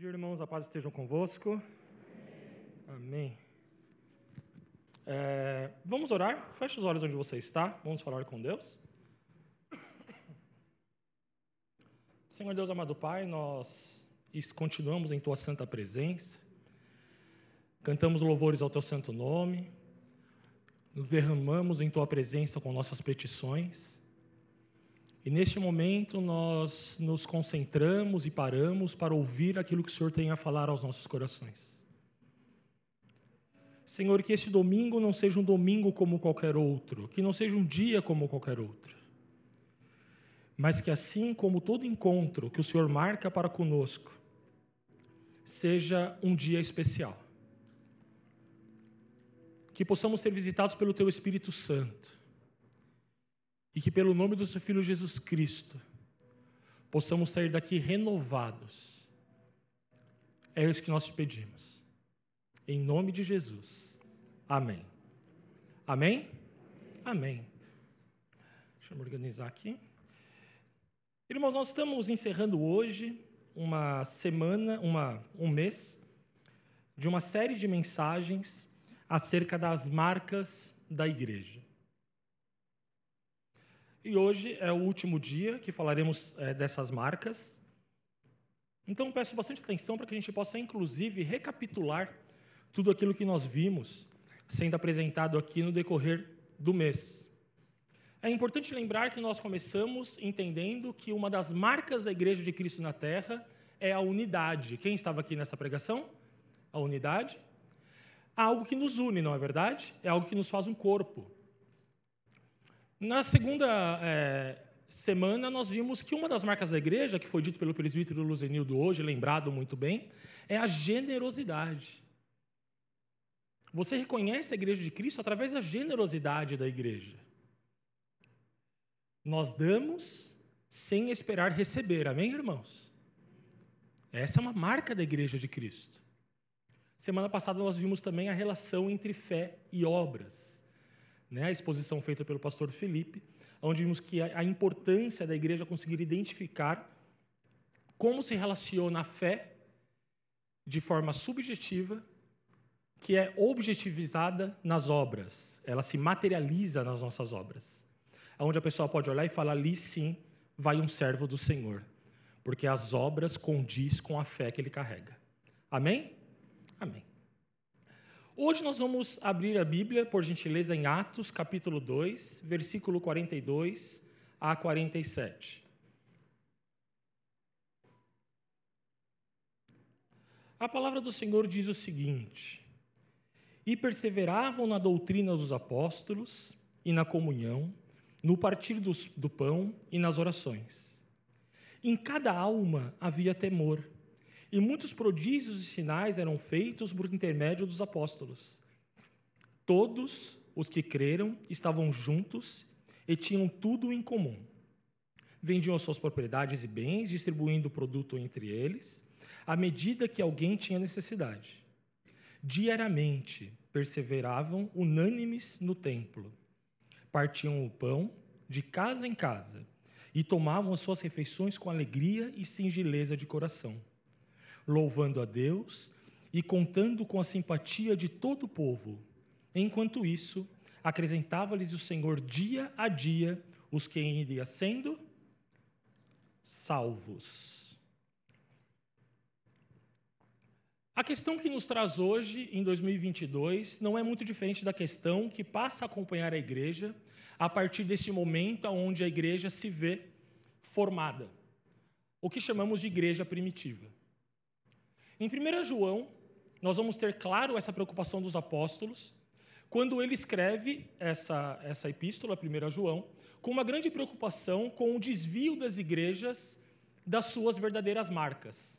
dia, irmãos. A paz esteja convosco. Amém. É, vamos orar? Feche os olhos onde você está. Vamos falar com Deus. Senhor Deus amado Pai, nós continuamos em Tua santa presença. Cantamos louvores ao Teu santo nome. Nos derramamos em Tua presença com nossas petições. E neste momento nós nos concentramos e paramos para ouvir aquilo que o Senhor tem a falar aos nossos corações. Senhor, que este domingo não seja um domingo como qualquer outro, que não seja um dia como qualquer outro, mas que assim como todo encontro que o Senhor marca para conosco, seja um dia especial. Que possamos ser visitados pelo Teu Espírito Santo e que, pelo nome do seu Filho Jesus Cristo, possamos sair daqui renovados. É isso que nós te pedimos. Em nome de Jesus. Amém. Amém? Amém. Deixa eu me organizar aqui. Irmãos, nós estamos encerrando hoje uma semana, uma, um mês, de uma série de mensagens acerca das marcas da igreja. E hoje é o último dia que falaremos é, dessas marcas. Então peço bastante atenção para que a gente possa, inclusive, recapitular tudo aquilo que nós vimos sendo apresentado aqui no decorrer do mês. É importante lembrar que nós começamos entendendo que uma das marcas da Igreja de Cristo na Terra é a unidade. Quem estava aqui nessa pregação? A unidade. Algo que nos une, não é verdade? É algo que nos faz um corpo. Na segunda é, semana, nós vimos que uma das marcas da igreja, que foi dito pelo presbítero Luzenildo hoje, lembrado muito bem, é a generosidade. Você reconhece a igreja de Cristo através da generosidade da igreja. Nós damos sem esperar receber, amém, irmãos? Essa é uma marca da igreja de Cristo. Semana passada nós vimos também a relação entre fé e obras né, a exposição feita pelo pastor Felipe, onde vimos que a, a importância da igreja conseguir identificar como se relaciona a fé de forma subjetiva, que é objetivizada nas obras, ela se materializa nas nossas obras. Onde a pessoa pode olhar e falar, ali sim vai um servo do Senhor, porque as obras condiz com a fé que ele carrega. Amém? Amém. Hoje nós vamos abrir a Bíblia, por gentileza, em Atos, capítulo 2, versículo 42 a 47. A palavra do Senhor diz o seguinte: E perseveravam na doutrina dos apóstolos e na comunhão, no partir do, do pão e nas orações. Em cada alma havia temor e muitos prodígios e sinais eram feitos por intermédio dos apóstolos. Todos os que creram estavam juntos e tinham tudo em comum. Vendiam as suas propriedades e bens, distribuindo o produto entre eles, à medida que alguém tinha necessidade. Diariamente perseveravam unânimes no templo, partiam o pão de casa em casa e tomavam as suas refeições com alegria e singeleza de coração louvando a Deus e contando com a simpatia de todo o povo. Enquanto isso, acrescentava-lhes o Senhor dia a dia os que iriam sendo salvos. A questão que nos traz hoje, em 2022, não é muito diferente da questão que passa a acompanhar a igreja a partir deste momento onde a igreja se vê formada. O que chamamos de igreja primitiva. Em 1 João, nós vamos ter claro essa preocupação dos apóstolos, quando ele escreve essa, essa epístola, 1 João, com uma grande preocupação com o desvio das igrejas das suas verdadeiras marcas.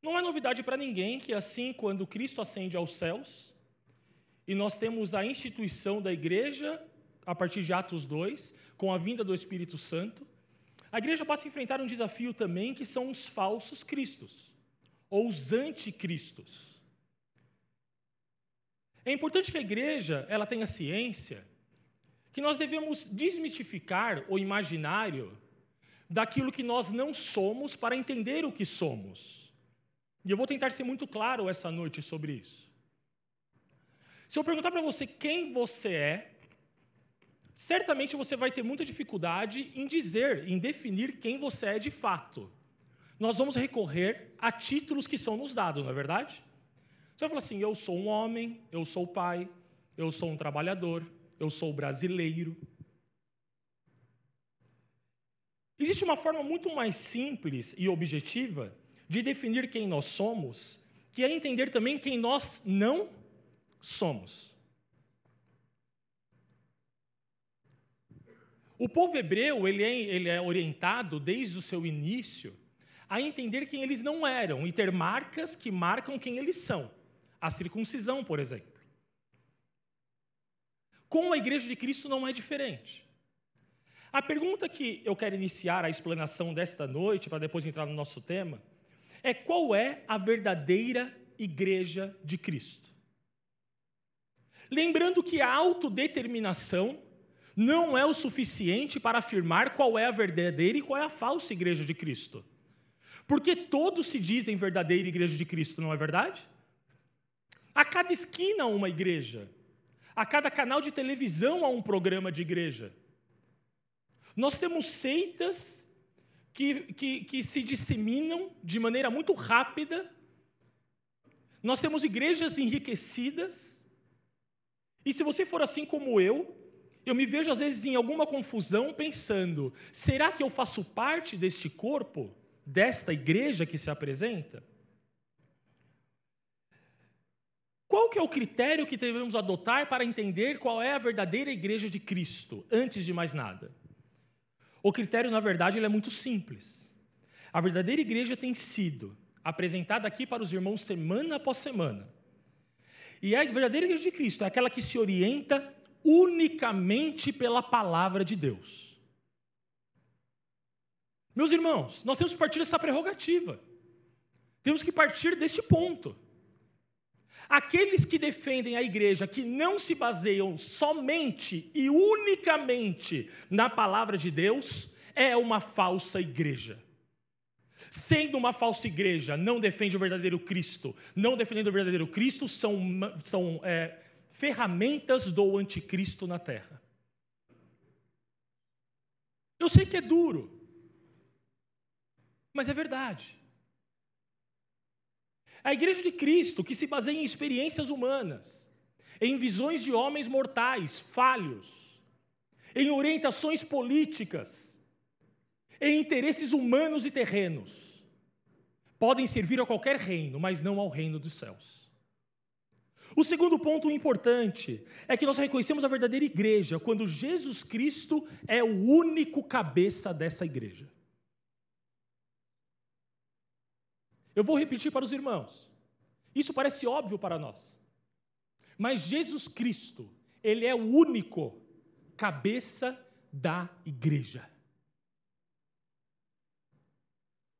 Não é novidade para ninguém que, assim, quando Cristo ascende aos céus, e nós temos a instituição da igreja, a partir de Atos 2, com a vinda do Espírito Santo, a igreja passa a enfrentar um desafio também que são os falsos cristos, ou os anticristos. É importante que a igreja ela tenha ciência que nós devemos desmistificar o imaginário daquilo que nós não somos para entender o que somos. E eu vou tentar ser muito claro essa noite sobre isso. Se eu perguntar para você quem você é, certamente você vai ter muita dificuldade em dizer, em definir quem você é de fato. Nós vamos recorrer a títulos que são nos dados, não é verdade? Você vai falar assim: eu sou um homem, eu sou pai, eu sou um trabalhador, eu sou brasileiro. Existe uma forma muito mais simples e objetiva de definir quem nós somos, que é entender também quem nós não somos. O povo hebreu ele é, ele é orientado desde o seu início a entender quem eles não eram e ter marcas que marcam quem eles são. A circuncisão, por exemplo. Com a igreja de Cristo não é diferente. A pergunta que eu quero iniciar a explanação desta noite, para depois entrar no nosso tema, é qual é a verdadeira igreja de Cristo? Lembrando que a autodeterminação não é o suficiente para afirmar qual é a verdadeira e qual é a falsa igreja de Cristo. Porque todos se dizem verdadeira igreja de Cristo, não é verdade? A cada esquina há uma igreja. A cada canal de televisão há um programa de igreja. Nós temos seitas que, que, que se disseminam de maneira muito rápida. Nós temos igrejas enriquecidas. E se você for assim como eu, eu me vejo às vezes em alguma confusão pensando: será que eu faço parte deste corpo, desta igreja que se apresenta? Qual que é o critério que devemos adotar para entender qual é a verdadeira igreja de Cristo, antes de mais nada? O critério, na verdade, ele é muito simples. A verdadeira igreja tem sido apresentada aqui para os irmãos semana após semana. E a verdadeira igreja de Cristo é aquela que se orienta unicamente pela palavra de Deus. Meus irmãos, nós temos que partir dessa prerrogativa. Temos que partir deste ponto. Aqueles que defendem a igreja que não se baseiam somente e unicamente na palavra de Deus, é uma falsa igreja. Sendo uma falsa igreja, não defende o verdadeiro Cristo. Não defendendo o verdadeiro Cristo, são, são é, ferramentas do anticristo na terra. Eu sei que é duro, mas é verdade. A igreja de Cristo, que se baseia em experiências humanas, em visões de homens mortais, falhos, em orientações políticas, em interesses humanos e terrenos, podem servir a qualquer reino, mas não ao reino dos céus. O segundo ponto importante é que nós reconhecemos a verdadeira igreja quando Jesus Cristo é o único cabeça dessa igreja. Eu vou repetir para os irmãos. Isso parece óbvio para nós. Mas Jesus Cristo, ele é o único cabeça da igreja.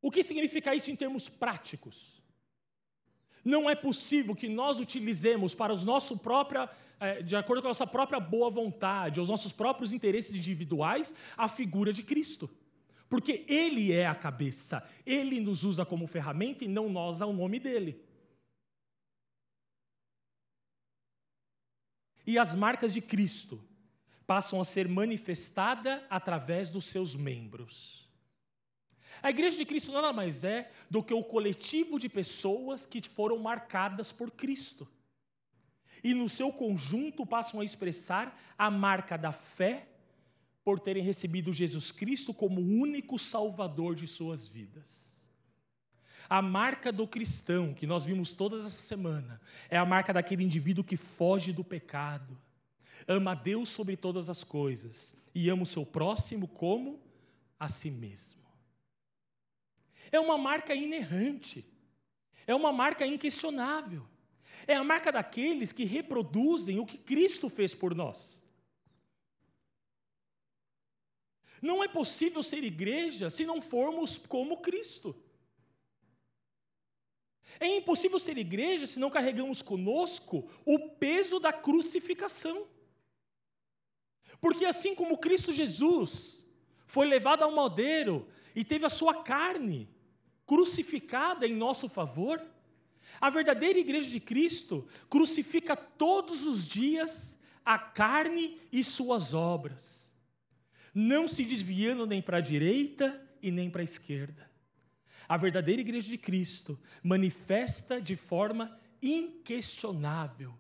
O que significa isso em termos práticos? Não é possível que nós utilizemos para os nosso própria, é, de acordo com a nossa própria boa vontade, os nossos próprios interesses individuais, a figura de Cristo. Porque Ele é a cabeça, Ele nos usa como ferramenta e não nós ao nome dele. E as marcas de Cristo passam a ser manifestadas através dos seus membros. A igreja de Cristo nada mais é do que o coletivo de pessoas que foram marcadas por Cristo. E no seu conjunto passam a expressar a marca da fé por terem recebido Jesus Cristo como único salvador de suas vidas. A marca do cristão, que nós vimos toda essa semana, é a marca daquele indivíduo que foge do pecado, ama a Deus sobre todas as coisas e ama o seu próximo como a si mesmo. É uma marca inerrante, é uma marca inquestionável, é a marca daqueles que reproduzem o que Cristo fez por nós. Não é possível ser igreja se não formos como Cristo. É impossível ser igreja se não carregamos conosco o peso da crucificação. Porque assim como Cristo Jesus foi levado ao madeiro e teve a sua carne crucificada em nosso favor. A verdadeira igreja de Cristo crucifica todos os dias a carne e suas obras, não se desviando nem para a direita e nem para a esquerda. A verdadeira igreja de Cristo manifesta de forma inquestionável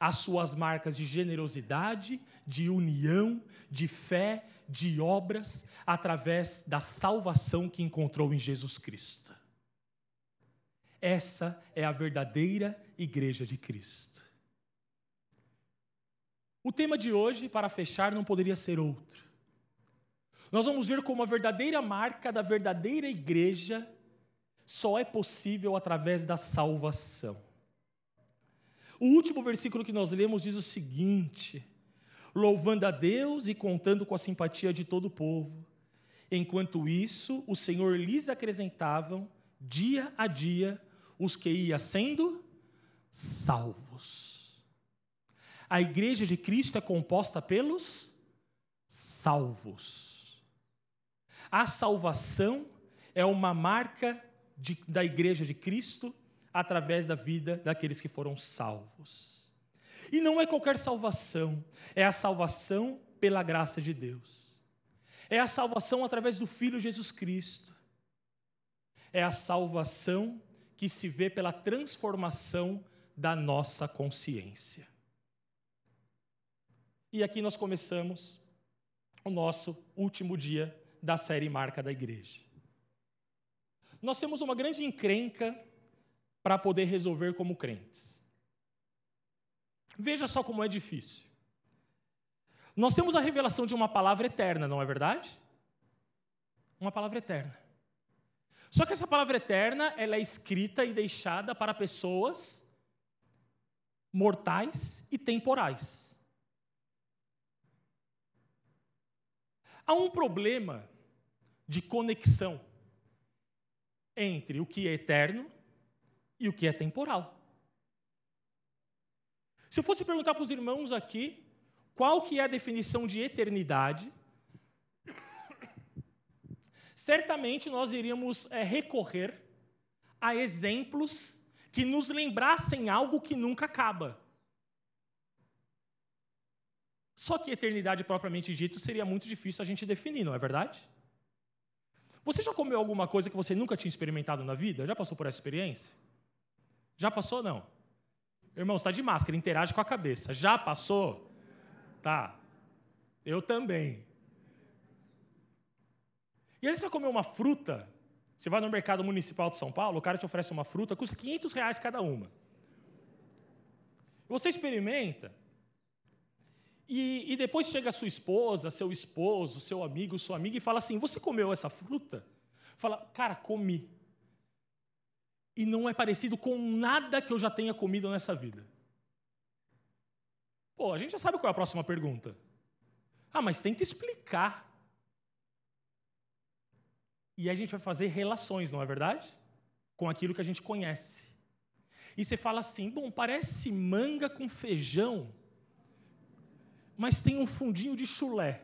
as suas marcas de generosidade, de união, de fé, de obras, através da salvação que encontrou em Jesus Cristo. Essa é a verdadeira igreja de Cristo. O tema de hoje, para fechar, não poderia ser outro. Nós vamos ver como a verdadeira marca da verdadeira igreja só é possível através da salvação. O último versículo que nós lemos diz o seguinte: louvando a Deus e contando com a simpatia de todo o povo. Enquanto isso, o Senhor lhes acrescentavam dia a dia os que iam sendo salvos. A igreja de Cristo é composta pelos salvos. A salvação é uma marca de, da igreja de Cristo através da vida daqueles que foram salvos. E não é qualquer salvação, é a salvação pela graça de Deus. É a salvação através do Filho Jesus Cristo. É a salvação que se vê pela transformação da nossa consciência. E aqui nós começamos o nosso último dia da série Marca da Igreja. Nós temos uma grande encrenca para poder resolver como crentes. Veja só como é difícil. Nós temos a revelação de uma palavra eterna, não é verdade? Uma palavra eterna. Só que essa palavra eterna, ela é escrita e deixada para pessoas mortais e temporais. Há um problema de conexão entre o que é eterno e o que é temporal. Se eu fosse perguntar para os irmãos aqui qual que é a definição de eternidade, certamente nós iríamos é, recorrer a exemplos que nos lembrassem algo que nunca acaba. Só que eternidade propriamente dito seria muito difícil a gente definir, não é verdade? Você já comeu alguma coisa que você nunca tinha experimentado na vida? Já passou por essa experiência? Já passou não? Irmão, está de máscara, interage com a cabeça. Já passou? Tá. Eu também. E aí você vai comer uma fruta, você vai no mercado municipal de São Paulo, o cara te oferece uma fruta, custa 500 reais cada uma. Você experimenta, e, e, depois chega sua esposa, seu esposo, seu amigo, sua amiga e fala assim: Você comeu essa fruta? Fala, cara, comi. E não é parecido com nada que eu já tenha comido nessa vida. Pô, a gente já sabe qual é a próxima pergunta. Ah, mas tenta explicar. E a gente vai fazer relações, não é verdade? Com aquilo que a gente conhece. E você fala assim: bom, parece manga com feijão, mas tem um fundinho de chulé.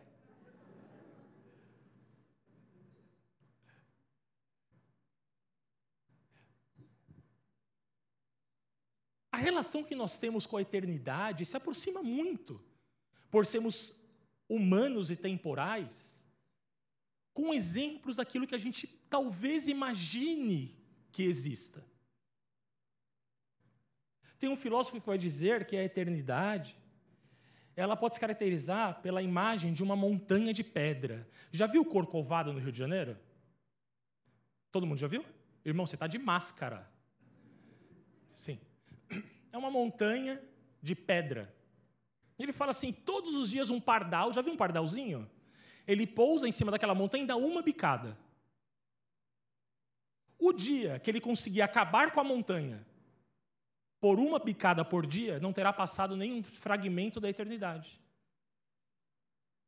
A relação que nós temos com a eternidade se aproxima muito, por sermos humanos e temporais com exemplos daquilo que a gente talvez imagine que exista. Tem um filósofo que vai dizer que a eternidade ela pode se caracterizar pela imagem de uma montanha de pedra. Já viu Corcovado no Rio de Janeiro? Todo mundo já viu? Irmão, você está de máscara. Sim. É uma montanha de pedra. Ele fala assim: todos os dias um pardal. Já viu um pardalzinho? ele pousa em cima daquela montanha e dá uma bicada. O dia que ele conseguir acabar com a montanha por uma bicada por dia, não terá passado nenhum fragmento da eternidade.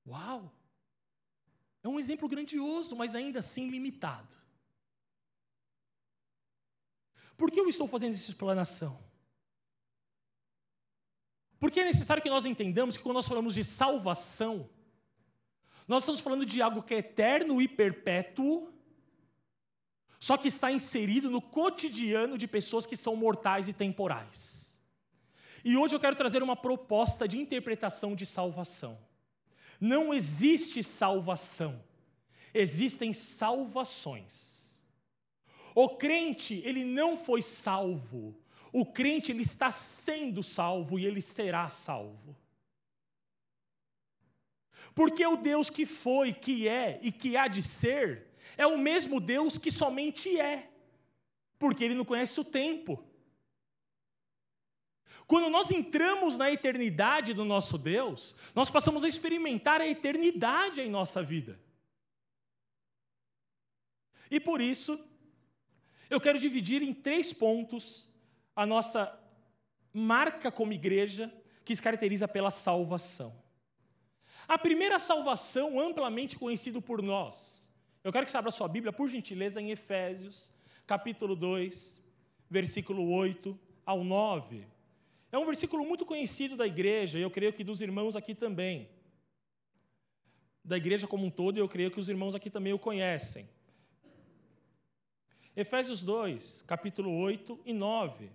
Uau! É um exemplo grandioso, mas ainda assim limitado. Por que eu estou fazendo essa explanação? Porque é necessário que nós entendamos que quando nós falamos de salvação, nós estamos falando de algo que é eterno e perpétuo só que está inserido no cotidiano de pessoas que são mortais e temporais. E hoje eu quero trazer uma proposta de interpretação de salvação. Não existe salvação, existem salvações. O crente, ele não foi salvo. O crente, ele está sendo salvo e ele será salvo. Porque o Deus que foi, que é e que há de ser, é o mesmo Deus que somente é. Porque ele não conhece o tempo. Quando nós entramos na eternidade do nosso Deus, nós passamos a experimentar a eternidade em nossa vida. E por isso, eu quero dividir em três pontos a nossa marca como igreja, que se caracteriza pela salvação. A primeira salvação, amplamente conhecida por nós. Eu quero que você abra sua Bíblia, por gentileza, em Efésios, capítulo 2, versículo 8 ao 9. É um versículo muito conhecido da igreja, e eu creio que dos irmãos aqui também. Da igreja como um todo, e eu creio que os irmãos aqui também o conhecem. Efésios 2, capítulo 8 e 9.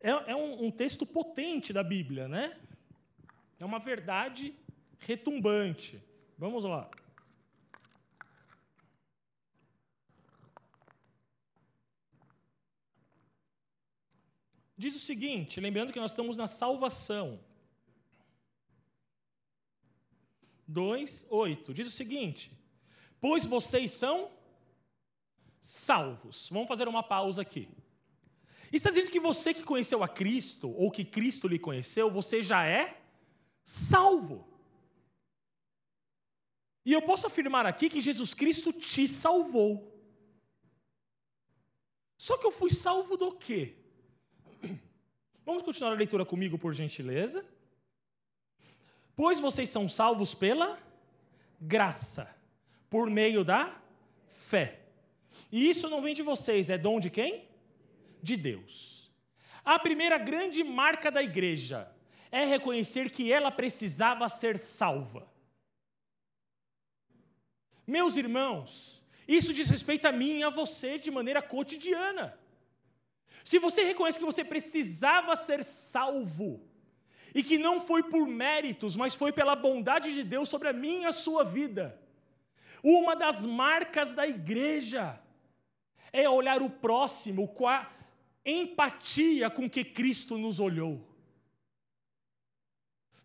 é, é um, um texto potente da Bíblia, né? É uma verdade retumbante. Vamos lá. Diz o seguinte, lembrando que nós estamos na salvação. 2, 8. Diz o seguinte: Pois vocês são salvos. Vamos fazer uma pausa aqui. está dizendo que você que conheceu a Cristo, ou que Cristo lhe conheceu, você já é salvo. E eu posso afirmar aqui que Jesus Cristo te salvou. Só que eu fui salvo do quê? Vamos continuar a leitura comigo, por gentileza? Pois vocês são salvos pela graça, por meio da fé. E isso não vem de vocês, é dom de quem? De Deus. A primeira grande marca da igreja é reconhecer que ela precisava ser salva. Meus irmãos, isso diz respeito a mim e a você de maneira cotidiana. Se você reconhece que você precisava ser salvo, e que não foi por méritos, mas foi pela bondade de Deus sobre a minha e a sua vida, uma das marcas da igreja é olhar o próximo com a empatia com que Cristo nos olhou.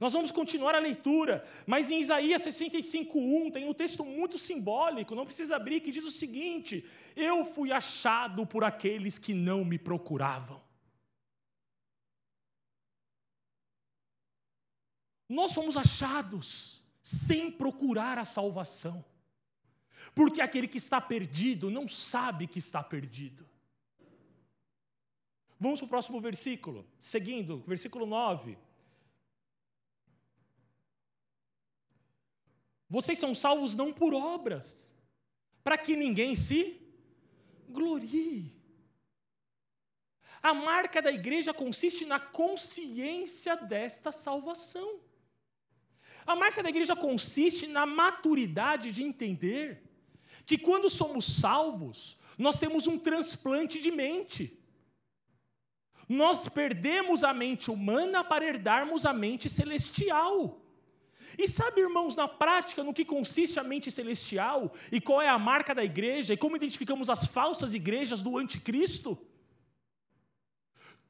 Nós vamos continuar a leitura, mas em Isaías 65:1 tem um texto muito simbólico, não precisa abrir, que diz o seguinte: Eu fui achado por aqueles que não me procuravam. Nós fomos achados sem procurar a salvação. Porque aquele que está perdido não sabe que está perdido. Vamos para o próximo versículo, seguindo, versículo 9. Vocês são salvos não por obras, para que ninguém se glorie. A marca da igreja consiste na consciência desta salvação. A marca da igreja consiste na maturidade de entender que quando somos salvos, nós temos um transplante de mente. Nós perdemos a mente humana para herdarmos a mente celestial. E sabe, irmãos, na prática, no que consiste a mente celestial e qual é a marca da igreja e como identificamos as falsas igrejas do anticristo?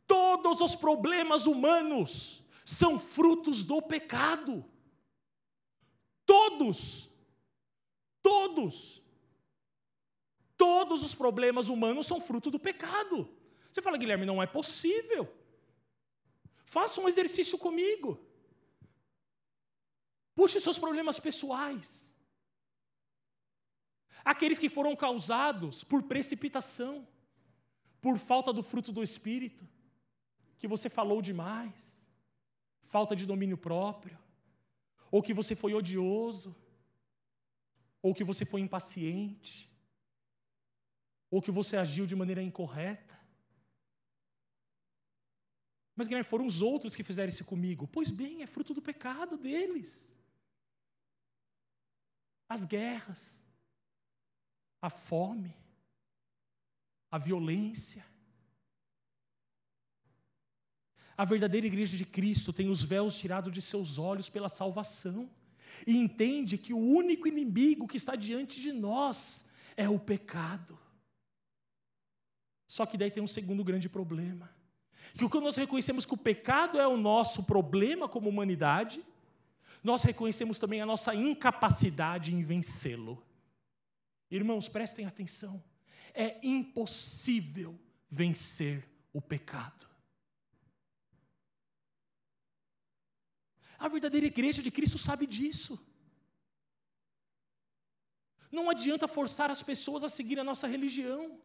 Todos os problemas humanos são frutos do pecado. Todos. Todos. Todos os problemas humanos são fruto do pecado. Você fala, Guilherme, não é possível. Faça um exercício comigo. Puxe seus problemas pessoais. Aqueles que foram causados por precipitação, por falta do fruto do Espírito, que você falou demais, falta de domínio próprio, ou que você foi odioso, ou que você foi impaciente, ou que você agiu de maneira incorreta. Mas, Guilherme, foram os outros que fizeram isso comigo. Pois bem, é fruto do pecado deles as guerras, a fome, a violência. A verdadeira igreja de Cristo tem os véus tirados de seus olhos pela salvação e entende que o único inimigo que está diante de nós é o pecado. Só que daí tem um segundo grande problema. Que quando nós reconhecemos que o pecado é o nosso problema como humanidade, nós reconhecemos também a nossa incapacidade em vencê-lo. Irmãos, prestem atenção. É impossível vencer o pecado. A verdadeira igreja de Cristo sabe disso. Não adianta forçar as pessoas a seguir a nossa religião.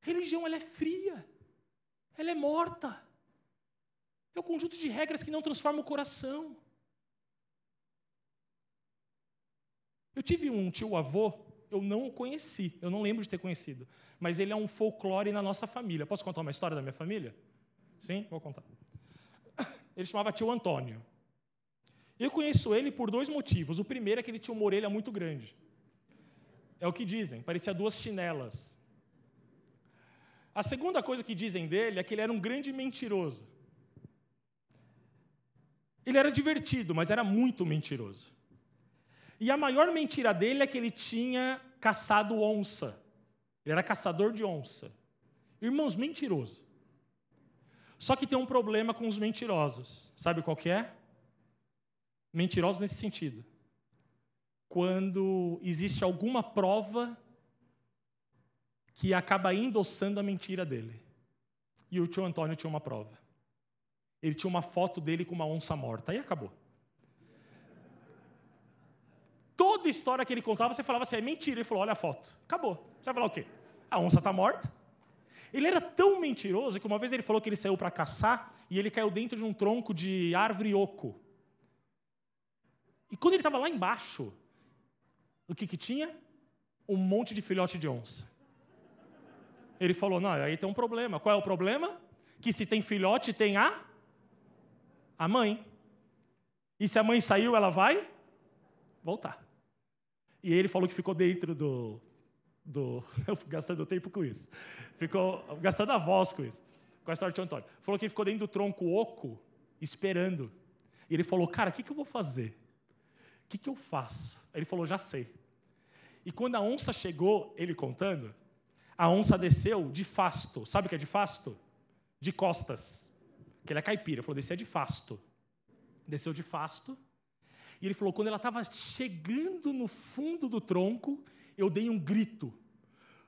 Religião ela é fria, ela é morta. É um conjunto de regras que não transforma o coração. Eu tive um tio-avô, eu não o conheci, eu não lembro de ter conhecido, mas ele é um folclore na nossa família. Posso contar uma história da minha família? Sim, vou contar. Ele chamava tio Antônio. Eu conheço ele por dois motivos. O primeiro é que ele tinha uma orelha muito grande. É o que dizem, parecia duas chinelas. A segunda coisa que dizem dele é que ele era um grande mentiroso. Ele era divertido, mas era muito mentiroso. E a maior mentira dele é que ele tinha caçado onça. Ele era caçador de onça. Irmãos, mentiroso. Só que tem um problema com os mentirosos. Sabe qual que é? Mentirosos nesse sentido. Quando existe alguma prova que acaba endossando a mentira dele. E o tio Antônio tinha uma prova. Ele tinha uma foto dele com uma onça morta. Aí acabou. Toda história que ele contava, você falava assim, é mentira. Ele falou, olha a foto. Acabou. Você vai falar o quê? A onça está morta. Ele era tão mentiroso que uma vez ele falou que ele saiu para caçar e ele caiu dentro de um tronco de árvore oco. E quando ele estava lá embaixo, o que, que tinha? Um monte de filhote de onça. Ele falou: não, aí tem um problema. Qual é o problema? Que se tem filhote, tem a a mãe. E se a mãe saiu, ela vai voltar. E ele falou que ficou dentro do. do eu gastando tempo com isso. Ficou gastando a voz com isso. Com a história de Antônio. Falou que ele ficou dentro do tronco oco, esperando. E ele falou: Cara, o que, que eu vou fazer? O que, que eu faço? Ele falou: Já sei. E quando a onça chegou, ele contando, a onça desceu de fasto. Sabe o que é de fasto? De costas. Que ele é caipira. Ele falou: Desceu de fasto. Desceu de fasto e ele falou: quando ela estava chegando no fundo do tronco, eu dei um grito.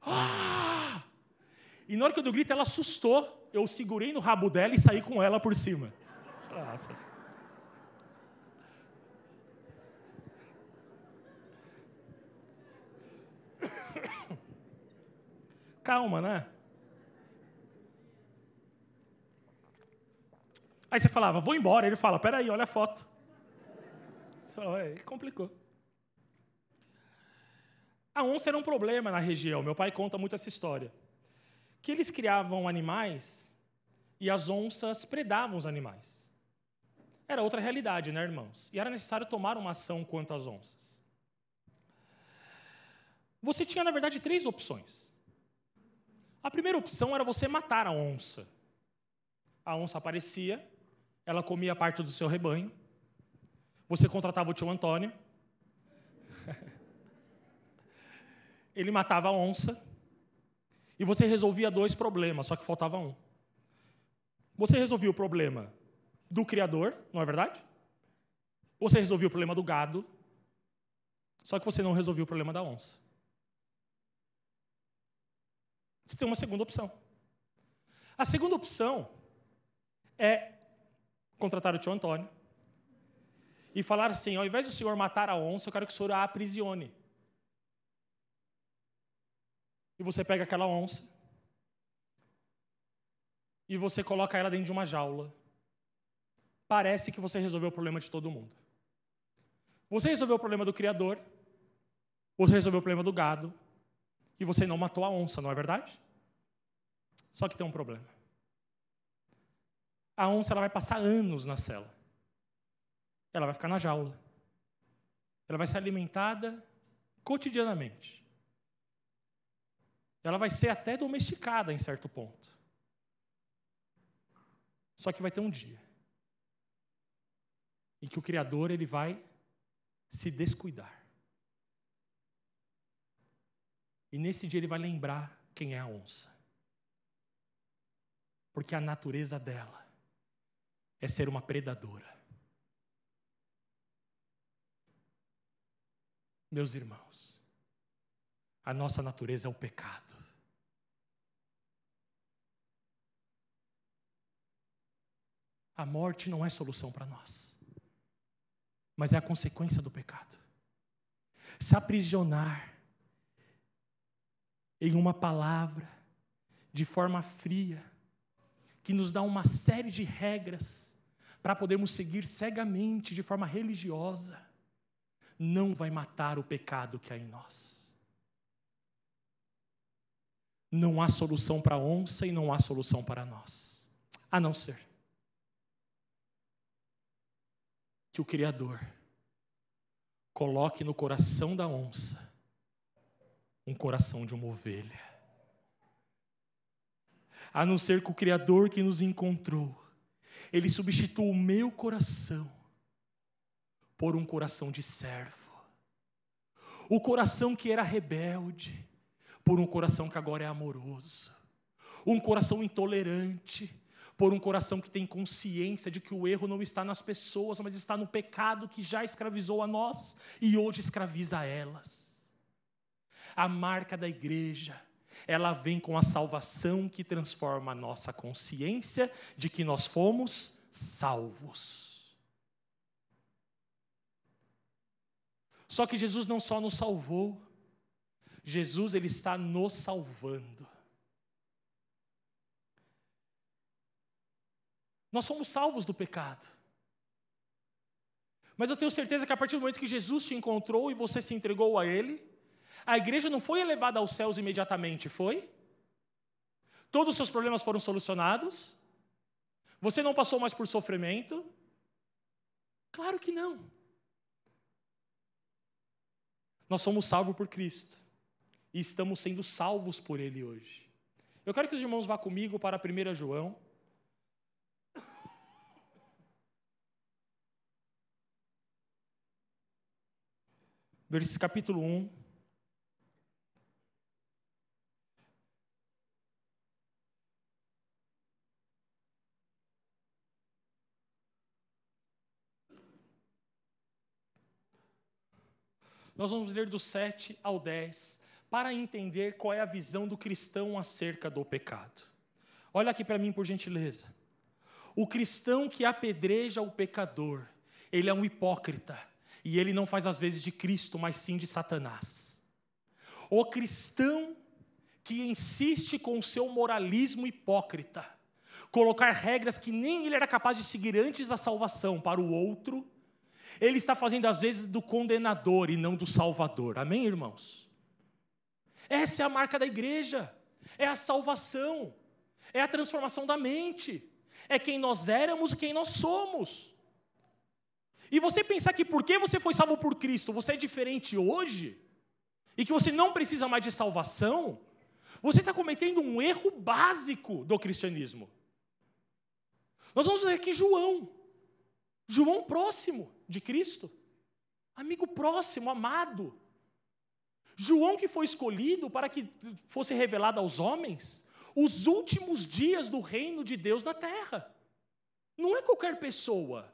Ah! E na hora que eu dei o grito, ela assustou. Eu segurei no rabo dela e saí com ela por cima. Nossa. Calma, né? Aí você falava, vou embora. Ele fala, peraí, olha a foto. Ele complicou. A onça era um problema na região. Meu pai conta muito essa história. Que eles criavam animais e as onças predavam os animais. Era outra realidade, né, irmãos? E era necessário tomar uma ação quanto às onças. Você tinha, na verdade, três opções. A primeira opção era você matar a onça. A onça aparecia, ela comia parte do seu rebanho, você contratava o tio Antônio. Ele matava a onça. E você resolvia dois problemas, só que faltava um. Você resolvia o problema do criador, não é verdade? Você resolvia o problema do gado, só que você não resolvia o problema da onça. Você tem uma segunda opção. A segunda opção é contratar o tio Antônio, e falar assim: ao invés do senhor matar a onça, eu quero que o senhor a aprisione. E você pega aquela onça e você coloca ela dentro de uma jaula. Parece que você resolveu o problema de todo mundo. Você resolveu o problema do criador, você resolveu o problema do gado, e você não matou a onça, não é verdade? Só que tem um problema. A onça ela vai passar anos na cela ela vai ficar na jaula. Ela vai ser alimentada cotidianamente. ela vai ser até domesticada em certo ponto. Só que vai ter um dia em que o Criador ele vai se descuidar. E nesse dia ele vai lembrar quem é a onça. Porque a natureza dela é ser uma predadora. Meus irmãos, a nossa natureza é o pecado. A morte não é solução para nós, mas é a consequência do pecado. Se aprisionar em uma palavra, de forma fria, que nos dá uma série de regras para podermos seguir cegamente, de forma religiosa, não vai matar o pecado que há em nós. Não há solução para a onça e não há solução para nós, a não ser que o Criador coloque no coração da onça um coração de uma ovelha. A não ser que o Criador que nos encontrou, ele substitua o meu coração por um coração de servo. O coração que era rebelde, por um coração que agora é amoroso. Um coração intolerante, por um coração que tem consciência de que o erro não está nas pessoas, mas está no pecado que já escravizou a nós e hoje escraviza elas. A marca da igreja, ela vem com a salvação que transforma a nossa consciência de que nós fomos salvos. Só que Jesus não só nos salvou, Jesus ele está nos salvando. Nós somos salvos do pecado. Mas eu tenho certeza que a partir do momento que Jesus te encontrou e você se entregou a Ele, a igreja não foi elevada aos céus imediatamente, foi? Todos os seus problemas foram solucionados? Você não passou mais por sofrimento? Claro que não. Nós somos salvos por Cristo e estamos sendo salvos por Ele hoje. Eu quero que os irmãos vá comigo para 1 João. Capítulo 1. Nós vamos ler do 7 ao 10 para entender qual é a visão do cristão acerca do pecado. Olha aqui para mim, por gentileza. O cristão que apedreja o pecador, ele é um hipócrita, e ele não faz as vezes de Cristo, mas sim de Satanás. O cristão que insiste com o seu moralismo hipócrita, colocar regras que nem ele era capaz de seguir antes da salvação para o outro, ele está fazendo às vezes do condenador e não do salvador. Amém, irmãos? Essa é a marca da igreja. É a salvação. É a transformação da mente. É quem nós éramos e quem nós somos. E você pensar que porque você foi salvo por Cristo, você é diferente hoje, e que você não precisa mais de salvação, você está cometendo um erro básico do cristianismo. Nós vamos ler aqui João. João próximo de Cristo, amigo próximo, amado. João que foi escolhido para que fosse revelado aos homens os últimos dias do reino de Deus na terra. Não é qualquer pessoa.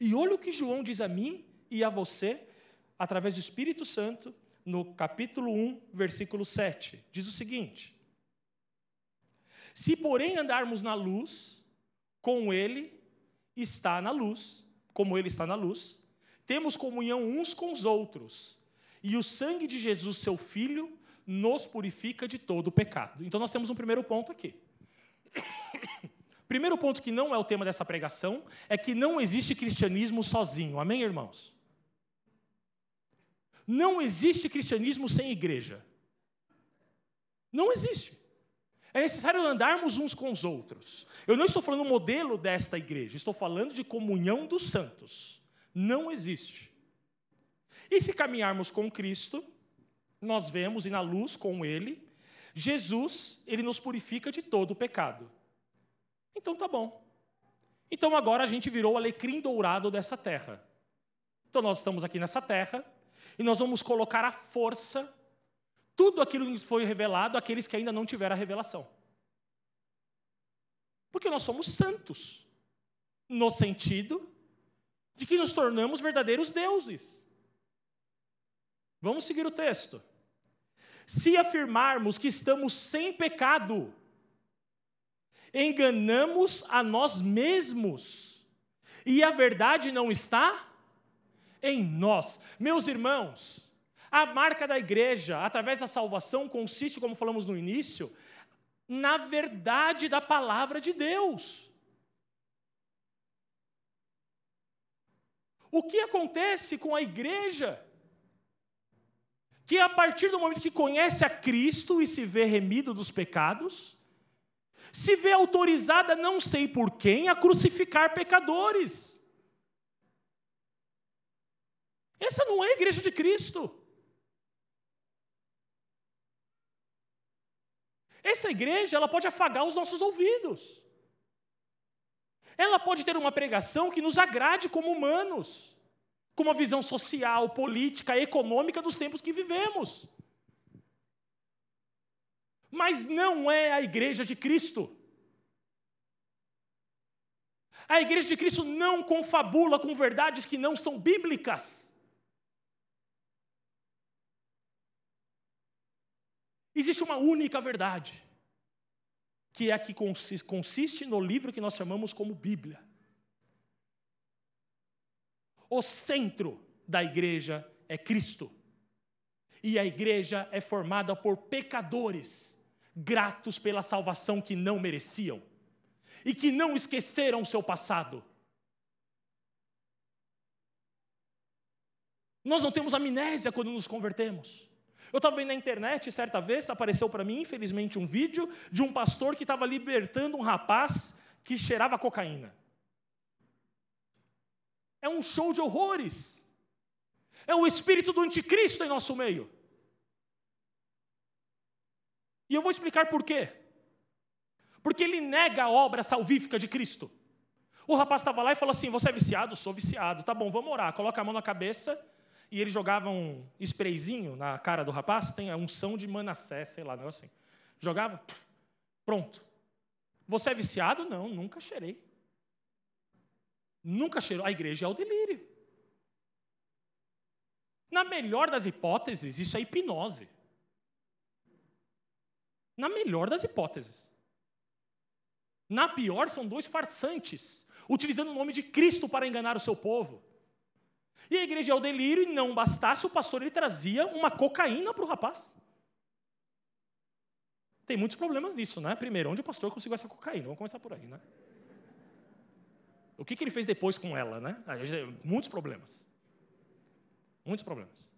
E olha o que João diz a mim e a você, através do Espírito Santo, no capítulo 1, versículo 7. Diz o seguinte: Se, porém, andarmos na luz, com Ele está na luz, como ele está na luz, temos comunhão uns com os outros, e o sangue de Jesus, seu Filho, nos purifica de todo o pecado. Então nós temos um primeiro ponto aqui. Primeiro ponto que não é o tema dessa pregação é que não existe cristianismo sozinho. Amém, irmãos? Não existe cristianismo sem igreja. Não existe. É necessário andarmos uns com os outros. Eu não estou falando modelo desta igreja, estou falando de comunhão dos santos. Não existe. E se caminharmos com Cristo, nós vemos e na luz com Ele, Jesus, ele nos purifica de todo o pecado. Então tá bom. Então agora a gente virou o alecrim dourado dessa terra. Então nós estamos aqui nessa terra e nós vamos colocar a força, tudo aquilo que foi revelado àqueles que ainda não tiveram a revelação. Porque nós somos santos, no sentido de que nos tornamos verdadeiros deuses. Vamos seguir o texto. Se afirmarmos que estamos sem pecado, enganamos a nós mesmos, e a verdade não está em nós. Meus irmãos, a marca da igreja, através da salvação, consiste, como falamos no início, na verdade da palavra de Deus. O que acontece com a igreja? Que a partir do momento que conhece a Cristo e se vê remido dos pecados, se vê autorizada, não sei por quem, a crucificar pecadores. Essa não é a igreja de Cristo. Essa igreja, ela pode afagar os nossos ouvidos. Ela pode ter uma pregação que nos agrade como humanos, com uma visão social, política, econômica dos tempos que vivemos. Mas não é a igreja de Cristo. A igreja de Cristo não confabula com verdades que não são bíblicas. Existe uma única verdade, que é a que consiste no livro que nós chamamos como Bíblia. O centro da igreja é Cristo. E a igreja é formada por pecadores gratos pela salvação que não mereciam e que não esqueceram seu passado. Nós não temos amnésia quando nos convertemos. Eu estava vendo na internet, certa vez, apareceu para mim, infelizmente, um vídeo de um pastor que estava libertando um rapaz que cheirava cocaína. É um show de horrores. É o espírito do anticristo em nosso meio. E eu vou explicar por quê. Porque ele nega a obra salvífica de Cristo. O rapaz estava lá e falou assim: Você é viciado? Sou viciado. Tá bom, vamos orar. Coloca a mão na cabeça. E ele jogava um sprayzinho na cara do rapaz. Tem a unção de Manassés, sei lá, negócio assim. Jogava, pronto. Você é viciado? Não, nunca cheirei. Nunca cheirou. A igreja é o delírio. Na melhor das hipóteses, isso é hipnose. Na melhor das hipóteses. Na pior, são dois farsantes, utilizando o nome de Cristo para enganar o seu povo. E a igreja é o delírio, e não bastasse, o pastor ele trazia uma cocaína para o rapaz. Tem muitos problemas nisso, né? Primeiro, onde o pastor conseguiu essa cocaína? Vamos começar por aí, né? O que, que ele fez depois com ela, né? Muitos problemas. Muitos problemas.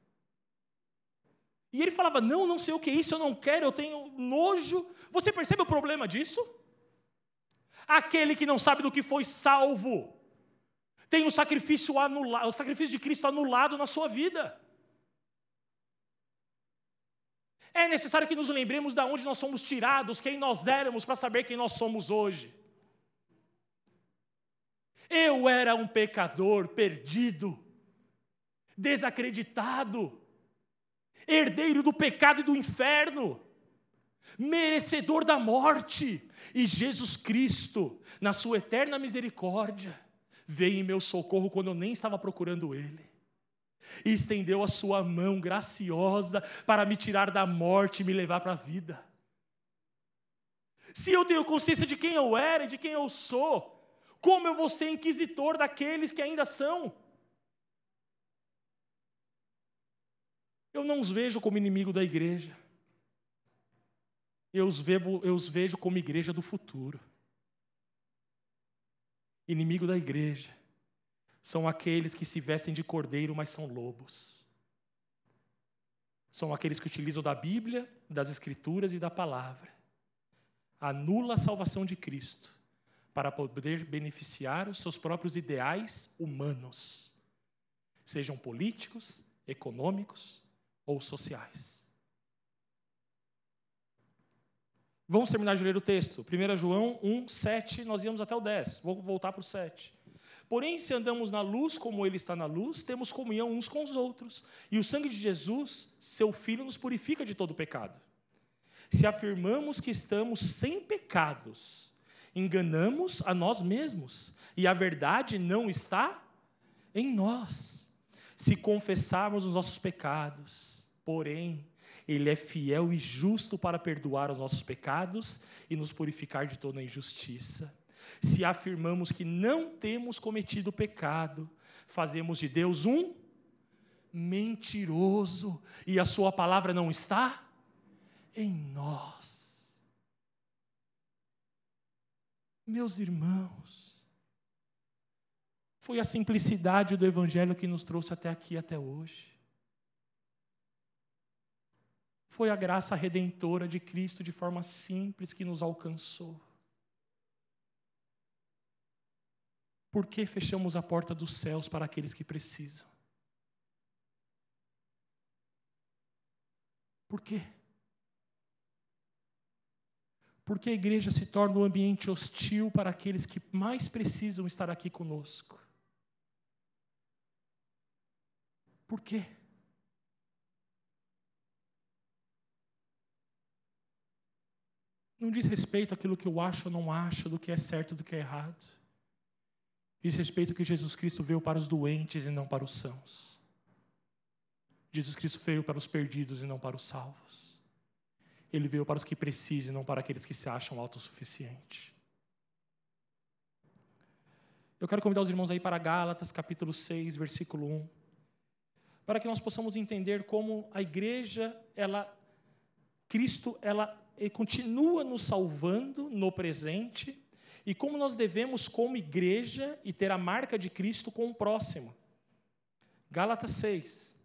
E ele falava: Não, não sei o que é isso, eu não quero, eu tenho nojo. Você percebe o problema disso? Aquele que não sabe do que foi salvo, tem o sacrifício anulado, o sacrifício de Cristo anulado na sua vida. É necessário que nos lembremos de onde nós somos tirados, quem nós éramos, para saber quem nós somos hoje. Eu era um pecador perdido, desacreditado, herdeiro do pecado e do inferno, merecedor da morte, e Jesus Cristo, na sua eterna misericórdia, veio em meu socorro quando eu nem estava procurando Ele. E estendeu a sua mão graciosa para me tirar da morte e me levar para a vida. Se eu tenho consciência de quem eu era e de quem eu sou, como eu vou ser inquisitor daqueles que ainda são? Eu não os vejo como inimigo da igreja. Eu os, vejo, eu os vejo como igreja do futuro. Inimigo da igreja são aqueles que se vestem de cordeiro, mas são lobos. São aqueles que utilizam da Bíblia, das Escrituras e da palavra. Anula a salvação de Cristo para poder beneficiar os seus próprios ideais humanos, sejam políticos, econômicos, ou sociais. Vamos terminar de ler o texto. 1 João 1, 7, nós íamos até o 10. Vou voltar para o 7. Porém, se andamos na luz como Ele está na luz, temos comunhão uns com os outros. E o sangue de Jesus, seu Filho, nos purifica de todo pecado. Se afirmamos que estamos sem pecados, enganamos a nós mesmos, e a verdade não está em nós. Se confessarmos os nossos pecados, porém, Ele é fiel e justo para perdoar os nossos pecados e nos purificar de toda injustiça. Se afirmamos que não temos cometido pecado, fazemos de Deus um mentiroso e a Sua palavra não está em nós. Meus irmãos, foi a simplicidade do Evangelho que nos trouxe até aqui, até hoje. Foi a graça redentora de Cristo de forma simples que nos alcançou. Por que fechamos a porta dos céus para aqueles que precisam? Por quê? Porque a igreja se torna um ambiente hostil para aqueles que mais precisam estar aqui conosco. Por quê? Não diz respeito àquilo que eu acho ou não acho, do que é certo do que é errado. Diz respeito que Jesus Cristo veio para os doentes e não para os sãos. Jesus Cristo veio para os perdidos e não para os salvos. Ele veio para os que precisam e não para aqueles que se acham autossuficientes. Eu quero convidar os irmãos aí para Gálatas, capítulo 6, versículo 1, para que nós possamos entender como a igreja, ela, Cristo, ela continua nos salvando no presente e como nós devemos, como igreja, e ter a marca de Cristo com o próximo. Gálatas 6,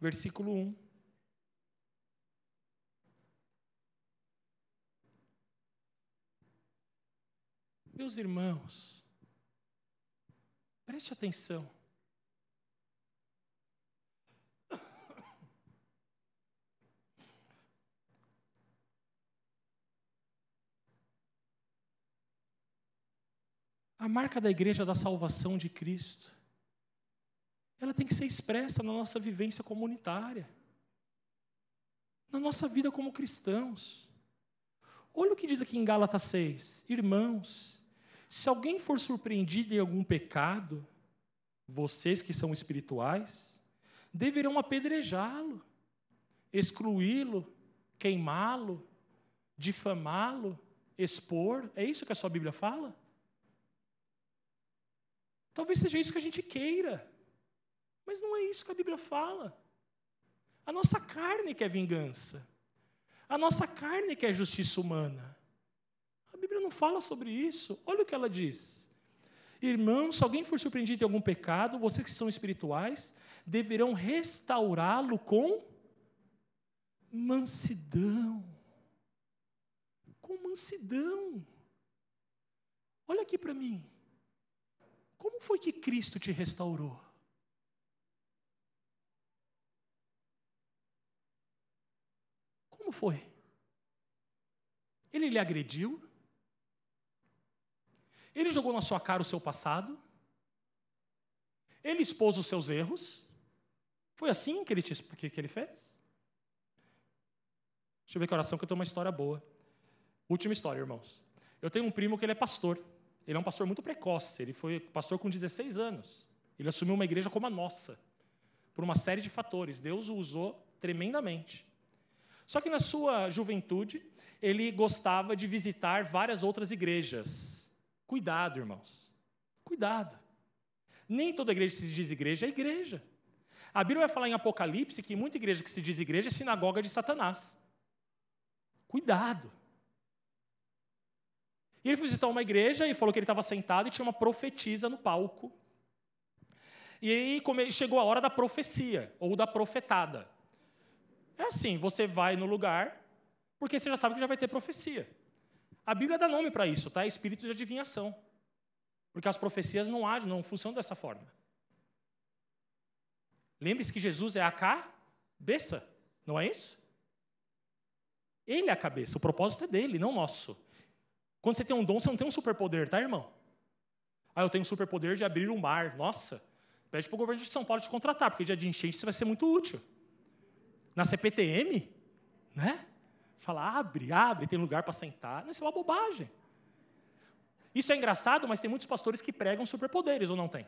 versículo 1. Meus irmãos, preste atenção. A marca da igreja da salvação de Cristo, ela tem que ser expressa na nossa vivência comunitária, na nossa vida como cristãos. Olha o que diz aqui em Gálatas 6. Irmãos, se alguém for surpreendido em algum pecado, vocês que são espirituais, deverão apedrejá-lo, excluí-lo, queimá-lo, difamá-lo, expor. É isso que a sua Bíblia fala? Talvez seja isso que a gente queira, mas não é isso que a Bíblia fala. A nossa carne quer vingança, a nossa carne quer justiça humana. A Bíblia não fala sobre isso. Olha o que ela diz. Irmãos, se alguém for surpreendido em algum pecado, vocês que são espirituais, deverão restaurá-lo com mansidão. Com mansidão. Olha aqui para mim. Como foi que Cristo te restaurou? Como foi? Ele lhe agrediu? Ele jogou na sua cara o seu passado? Ele expôs os seus erros? Foi assim que ele, te, que, que ele fez? Deixa eu ver que oração, que eu tenho uma história boa. Última história, irmãos. Eu tenho um primo que ele é pastor. Ele é um pastor muito precoce, ele foi pastor com 16 anos. Ele assumiu uma igreja como a nossa, por uma série de fatores. Deus o usou tremendamente. Só que na sua juventude, ele gostava de visitar várias outras igrejas. Cuidado, irmãos. Cuidado. Nem toda igreja que se diz igreja é igreja. A Bíblia vai falar em Apocalipse que muita igreja que se diz igreja é sinagoga de Satanás. Cuidado. E ele foi visitar uma igreja e falou que ele estava sentado e tinha uma profetisa no palco. E aí chegou a hora da profecia, ou da profetada. É assim, você vai no lugar, porque você já sabe que já vai ter profecia. A Bíblia dá nome para isso, tá? Espírito de adivinhação. Porque as profecias não agem, não funcionam dessa forma. Lembre-se que Jesus é a cabeça, não é isso? Ele é a cabeça, o propósito é dele, não nosso. Quando você tem um dom, você não tem um superpoder, tá, irmão? Ah, eu tenho um superpoder de abrir um mar. Nossa, pede para o governo de São Paulo te contratar, porque dia de enchente você vai ser muito útil. Na CPTM, né? Você fala, abre, abre, tem lugar para sentar. Não, isso é uma bobagem. Isso é engraçado, mas tem muitos pastores que pregam superpoderes, ou não tem?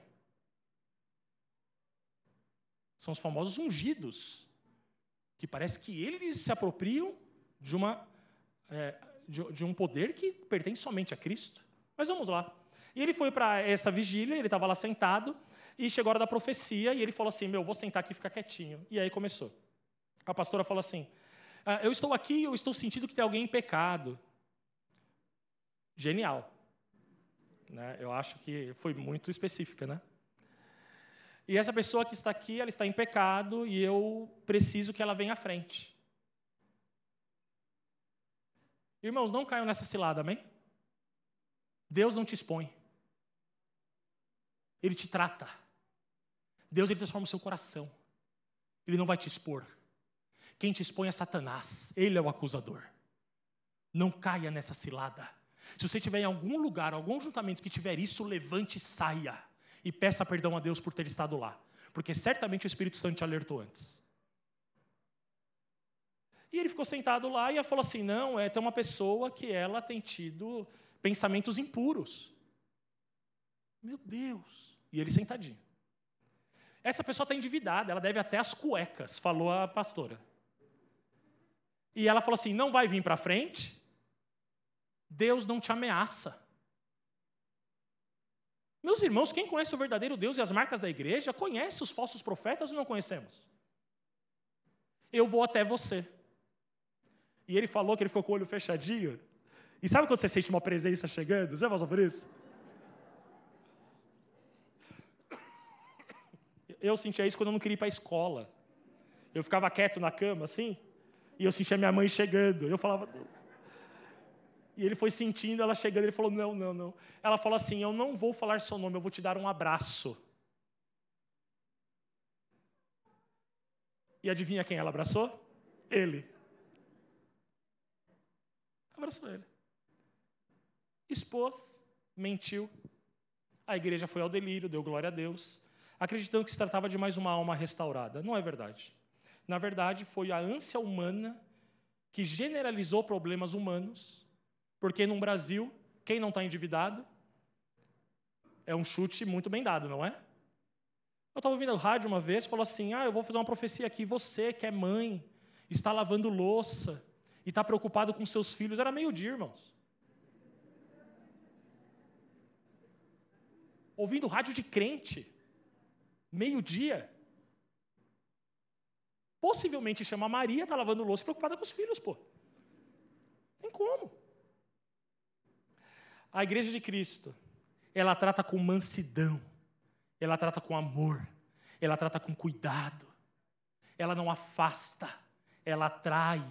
São os famosos ungidos, que parece que eles se apropriam de, uma, é, de, de um poder que pertence somente a Cristo. Mas vamos lá. E ele foi para essa vigília, ele estava lá sentado, e chegou a hora da profecia, e ele falou assim: Meu, vou sentar aqui e ficar quietinho. E aí começou. A pastora falou assim: ah, Eu estou aqui, eu estou sentindo que tem alguém em pecado. Genial. Né? Eu acho que foi muito específica, né? E essa pessoa que está aqui, ela está em pecado e eu preciso que ela venha à frente. Irmãos, não caiam nessa cilada, amém? Deus não te expõe. Ele te trata. Deus ele transforma o seu coração. Ele não vai te expor. Quem te expõe é Satanás. Ele é o acusador. Não caia nessa cilada. Se você estiver em algum lugar, algum juntamento que tiver isso, levante e saia. E peça perdão a Deus por ter estado lá. Porque certamente o Espírito Santo te alertou antes. E ele ficou sentado lá e ela falou assim: não, é, tem uma pessoa que ela tem tido pensamentos impuros. Meu Deus. E ele sentadinho. Essa pessoa está endividada, ela deve até as cuecas, falou a pastora. E ela falou assim: não vai vir para frente, Deus não te ameaça. Meus irmãos, quem conhece o verdadeiro Deus e as marcas da igreja, conhece os falsos profetas ou não conhecemos? Eu vou até você. E ele falou que ele ficou com o olho fechadinho. E sabe quando você sente uma presença chegando? Já passou por isso? Eu sentia isso quando eu não queria ir para a escola. Eu ficava quieto na cama, assim, e eu sentia minha mãe chegando. Eu falava, e ele foi sentindo ela chegando, ele falou: Não, não, não. Ela falou assim: Eu não vou falar seu nome, eu vou te dar um abraço. E adivinha quem ela abraçou? Ele. Abraçou ele. Expôs, mentiu. A igreja foi ao delírio, deu glória a Deus, acreditando que se tratava de mais uma alma restaurada. Não é verdade. Na verdade, foi a ânsia humana que generalizou problemas humanos porque no Brasil, quem não está endividado é um chute muito bem dado, não é? Eu estava ouvindo o rádio uma vez, falou assim: Ah, eu vou fazer uma profecia aqui. Você que é mãe, está lavando louça e está preocupado com seus filhos. Era meio-dia, irmãos. Ouvindo rádio de crente, meio-dia. Possivelmente chama Maria, está lavando louça preocupada com os filhos, pô. Tem como. A igreja de Cristo, ela trata com mansidão, ela trata com amor, ela trata com cuidado, ela não afasta, ela atrai.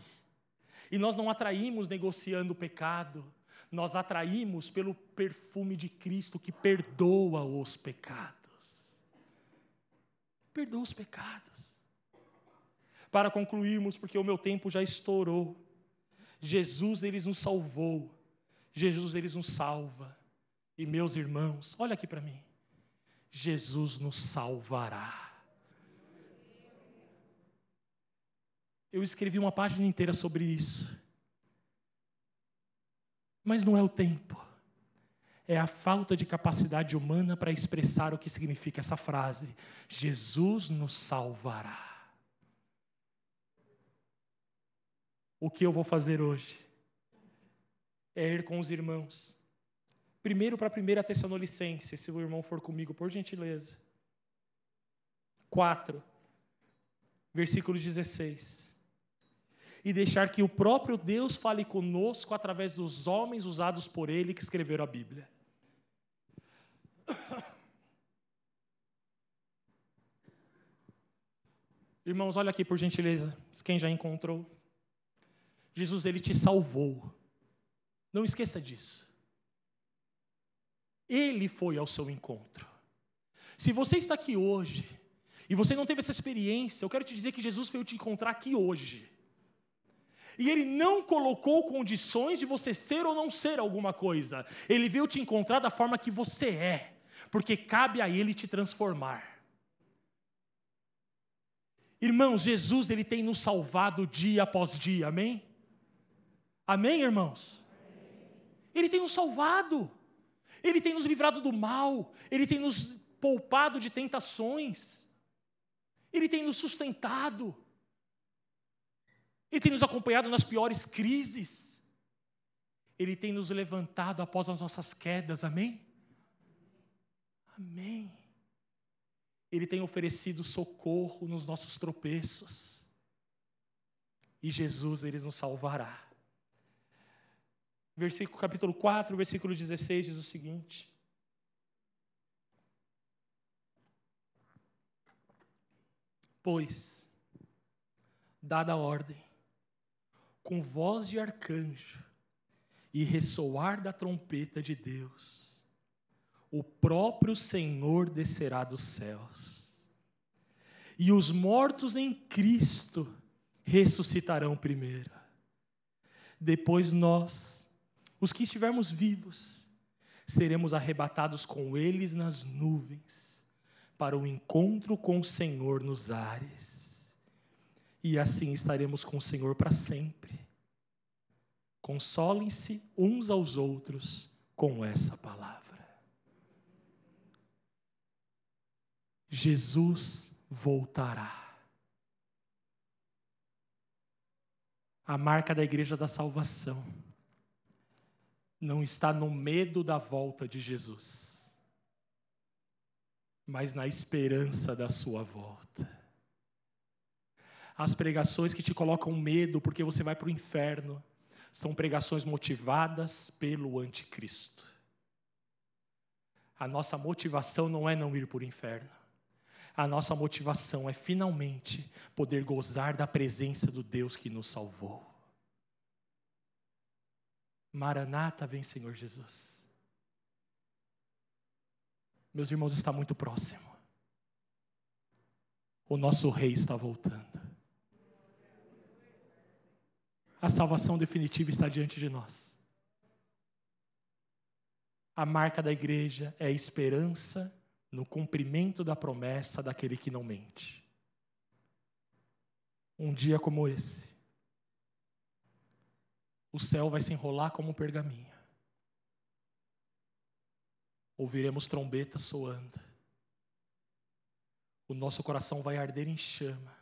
E nós não atraímos negociando o pecado, nós atraímos pelo perfume de Cristo que perdoa os pecados. Perdoa os pecados. Para concluirmos, porque o meu tempo já estourou, Jesus ele nos salvou Jesus ele nos salva. E meus irmãos, olha aqui para mim. Jesus nos salvará. Eu escrevi uma página inteira sobre isso. Mas não é o tempo. É a falta de capacidade humana para expressar o que significa essa frase. Jesus nos salvará. O que eu vou fazer hoje? é ir com os irmãos. Primeiro para a primeira Tessalonicense, se o irmão for comigo, por gentileza. 4, versículo 16. E deixar que o próprio Deus fale conosco através dos homens usados por ele que escreveram a Bíblia. Irmãos, olha aqui por gentileza, quem já encontrou. Jesus ele te salvou. Não esqueça disso. Ele foi ao seu encontro. Se você está aqui hoje e você não teve essa experiência, eu quero te dizer que Jesus veio te encontrar aqui hoje. E Ele não colocou condições de você ser ou não ser alguma coisa. Ele veio te encontrar da forma que você é, porque cabe a Ele te transformar. Irmãos, Jesus ele tem nos salvado dia após dia, amém? Amém, irmãos? Ele tem nos salvado, Ele tem nos livrado do mal, Ele tem nos poupado de tentações, Ele tem nos sustentado, Ele tem nos acompanhado nas piores crises, Ele tem nos levantado após as nossas quedas, amém? Amém. Ele tem oferecido socorro nos nossos tropeços. E Jesus, Ele nos salvará. Versículo, capítulo 4, versículo 16 diz o seguinte: Pois, dada a ordem, com voz de arcanjo e ressoar da trompeta de Deus, o próprio Senhor descerá dos céus. E os mortos em Cristo ressuscitarão primeiro. Depois nós, os que estivermos vivos, seremos arrebatados com eles nas nuvens, para o encontro com o Senhor nos ares. E assim estaremos com o Senhor para sempre. Consolem-se uns aos outros com essa palavra. Jesus voltará. A marca da igreja da salvação não está no medo da volta de Jesus, mas na esperança da sua volta. As pregações que te colocam medo porque você vai para o inferno são pregações motivadas pelo anticristo. A nossa motivação não é não ir para o inferno. A nossa motivação é finalmente poder gozar da presença do Deus que nos salvou. Maranata, vem Senhor Jesus. Meus irmãos, está muito próximo. O nosso Rei está voltando. A salvação definitiva está diante de nós. A marca da igreja é a esperança no cumprimento da promessa daquele que não mente. Um dia como esse, o céu vai se enrolar como um pergaminho. Ouviremos trombetas soando. O nosso coração vai arder em chama.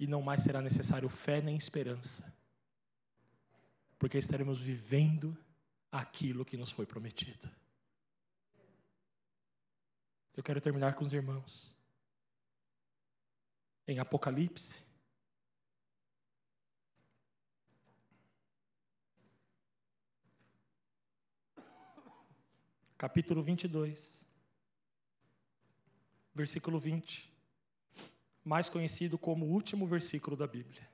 E não mais será necessário fé nem esperança, porque estaremos vivendo aquilo que nos foi prometido. Eu quero terminar com os irmãos. Em Apocalipse, capítulo 22, versículo 20, mais conhecido como o último versículo da Bíblia.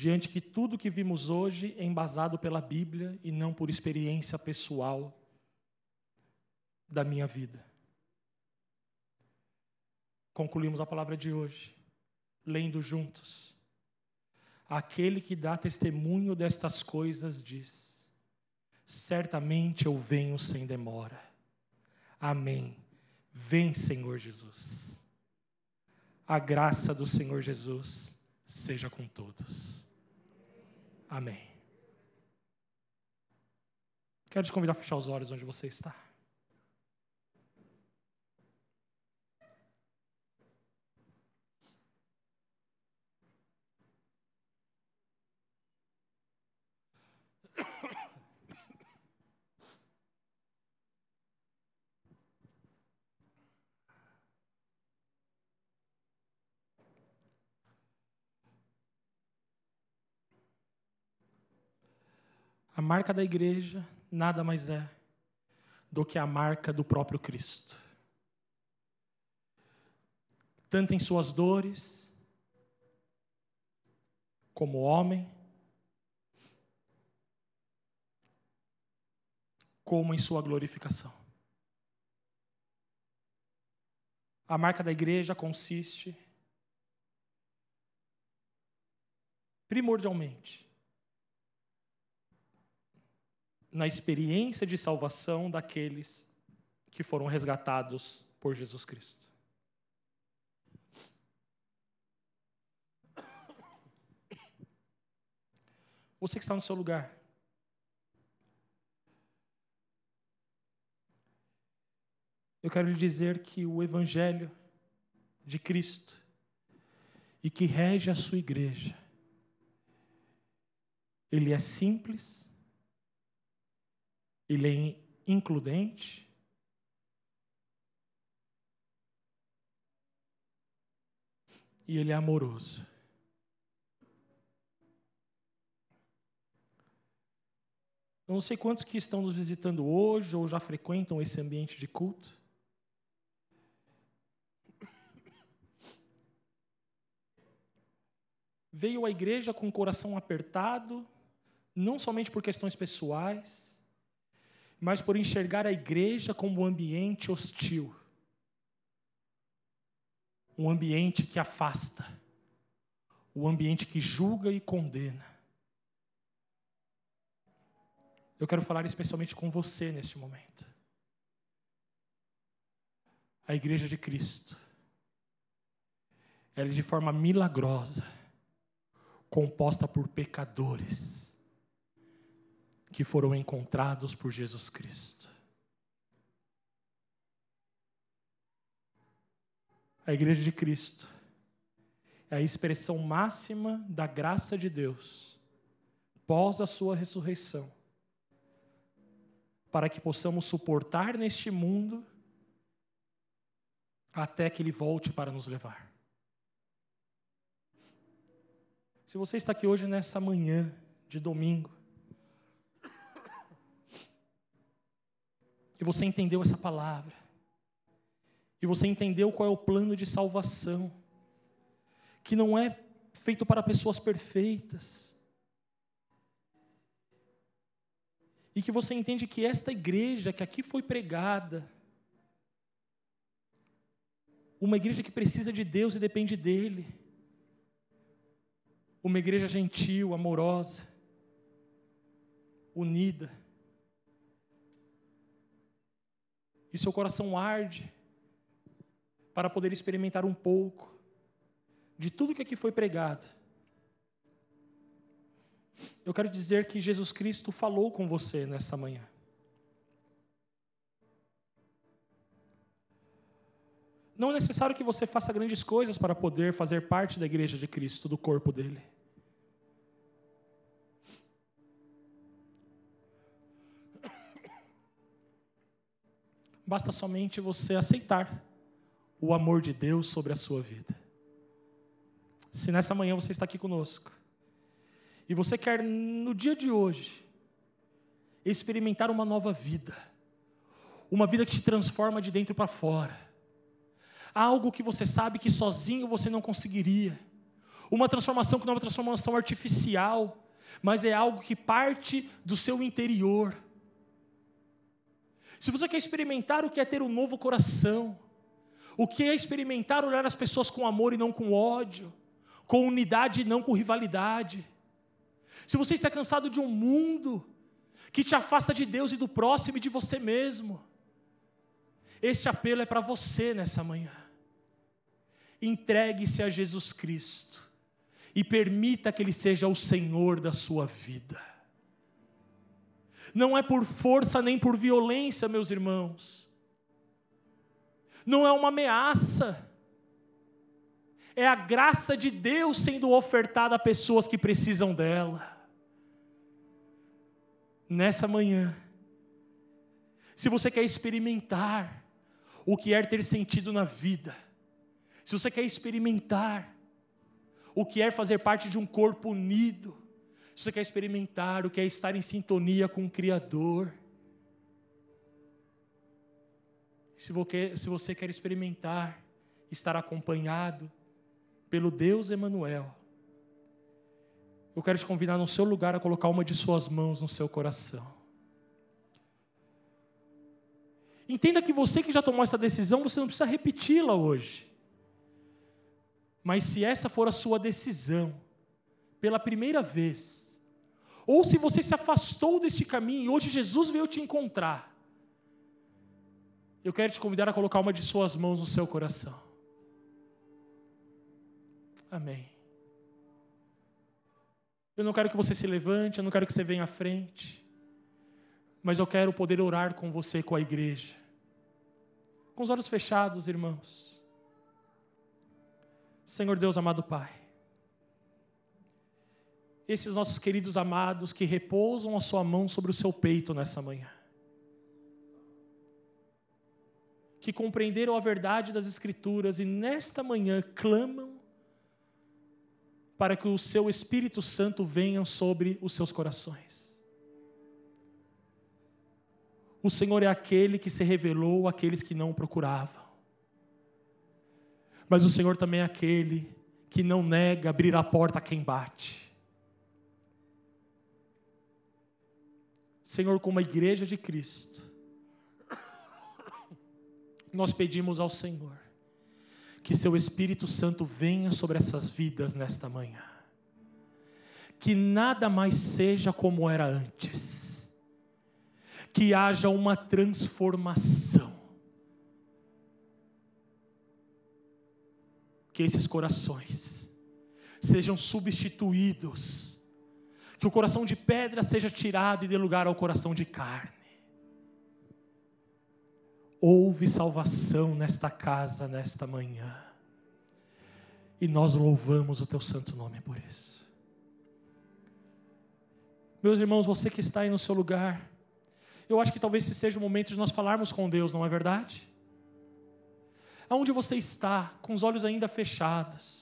diante que tudo que vimos hoje é embasado pela Bíblia e não por experiência pessoal da minha vida. Concluímos a palavra de hoje, lendo juntos. Aquele que dá testemunho destas coisas diz: Certamente eu venho sem demora. Amém. Vem, Senhor Jesus. A graça do Senhor Jesus seja com todos. Amém. Quero te convidar a fechar os olhos onde você está. A marca da igreja nada mais é do que a marca do próprio Cristo. Tanto em suas dores, como homem, como em sua glorificação. A marca da igreja consiste, primordialmente, na experiência de salvação daqueles que foram resgatados por Jesus Cristo. Você que está no seu lugar. Eu quero lhe dizer que o Evangelho de Cristo e que rege a sua igreja, ele é simples, ele é includente, e ele é amoroso. Eu não sei quantos que estão nos visitando hoje ou já frequentam esse ambiente de culto. Veio à igreja com o coração apertado, não somente por questões pessoais, mas por enxergar a igreja como um ambiente hostil. Um ambiente que afasta, um ambiente que julga e condena. Eu quero falar especialmente com você neste momento. A igreja de Cristo, ela é de forma milagrosa, composta por pecadores que foram encontrados por Jesus Cristo. A igreja de Cristo é a expressão máxima da graça de Deus pós a sua ressurreição para que possamos suportar neste mundo até que Ele volte para nos levar. Se você está aqui hoje nessa manhã de domingo, e você entendeu essa palavra, e você entendeu qual é o plano de salvação, que não é feito para pessoas perfeitas, e que você entende que esta igreja que aqui foi pregada, uma igreja que precisa de Deus e depende dele, uma igreja gentil, amorosa, unida, e seu coração arde para poder experimentar um pouco de tudo que aqui foi pregado eu quero dizer que Jesus Cristo falou com você nessa manhã. Não é necessário que você faça grandes coisas para poder fazer parte da igreja de Cristo, do corpo dele. Basta somente você aceitar o amor de Deus sobre a sua vida. Se nessa manhã você está aqui conosco, e você quer, no dia de hoje, experimentar uma nova vida, uma vida que te transforma de dentro para fora, algo que você sabe que sozinho você não conseguiria, uma transformação que não é uma transformação artificial, mas é algo que parte do seu interior. Se você quer experimentar o que é ter um novo coração, o que é experimentar olhar as pessoas com amor e não com ódio, com unidade e não com rivalidade, se você está cansado de um mundo que te afasta de Deus e do próximo e de você mesmo, esse apelo é para você nessa manhã. Entregue-se a Jesus Cristo e permita que Ele seja o Senhor da sua vida. Não é por força nem por violência, meus irmãos. Não é uma ameaça. É a graça de Deus sendo ofertada a pessoas que precisam dela nessa manhã, se você quer experimentar o que é ter sentido na vida, se você quer experimentar o que é fazer parte de um corpo unido, você quer experimentar o que é estar em sintonia com o Criador, se você, quer experimentar estar acompanhado pelo Deus Emanuel, eu quero te convidar no seu lugar a colocar uma de suas mãos no seu coração. Entenda que você que já tomou essa decisão, você não precisa repeti-la hoje. Mas se essa for a sua decisão, pela primeira vez, ou se você se afastou desse caminho e hoje Jesus veio te encontrar, eu quero te convidar a colocar uma de suas mãos no seu coração. Amém. Eu não quero que você se levante, eu não quero que você venha à frente, mas eu quero poder orar com você, com a igreja. Com os olhos fechados, irmãos. Senhor Deus amado Pai, esses nossos queridos amados que repousam a sua mão sobre o seu peito nessa manhã, que compreenderam a verdade das Escrituras e nesta manhã clamam para que o seu Espírito Santo venha sobre os seus corações. O Senhor é aquele que se revelou àqueles que não o procuravam. Mas o Senhor também é aquele que não nega abrir a porta a quem bate. Senhor, como a igreja de Cristo, nós pedimos ao Senhor que seu Espírito Santo venha sobre essas vidas nesta manhã. Que nada mais seja como era antes. Que haja uma transformação. Que esses corações sejam substituídos. Que o coração de pedra seja tirado e dê lugar ao coração de carne. Houve salvação nesta casa, nesta manhã. E nós louvamos o teu santo nome por isso. Meus irmãos, você que está aí no seu lugar, eu acho que talvez esse seja o momento de nós falarmos com Deus, não é verdade? Aonde você está, com os olhos ainda fechados.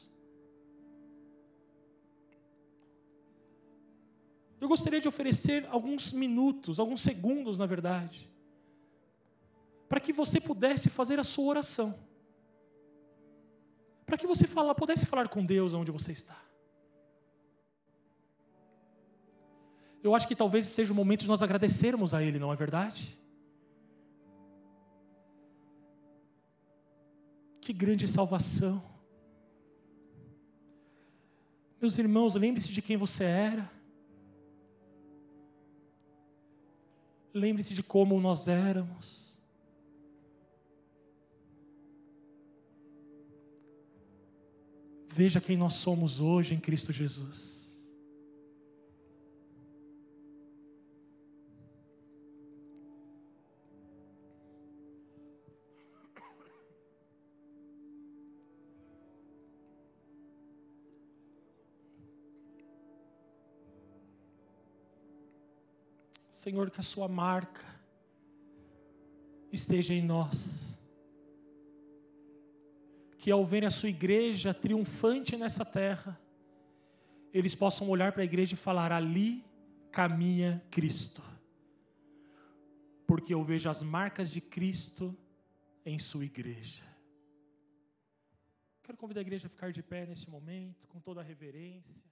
Eu gostaria de oferecer alguns minutos, alguns segundos, na verdade, para que você pudesse fazer a sua oração. Para que você fala, pudesse falar com Deus onde você está. Eu acho que talvez seja o momento de nós agradecermos a Ele, não é verdade? Que grande salvação. Meus irmãos, lembre-se de quem você era. Lembre-se de como nós éramos. Veja quem nós somos hoje em Cristo Jesus. Senhor, que a Sua marca esteja em nós que ao verem a sua igreja triunfante nessa terra, eles possam olhar para a igreja e falar: ali caminha Cristo. Porque eu vejo as marcas de Cristo em sua igreja. Quero convidar a igreja a ficar de pé nesse momento, com toda a reverência.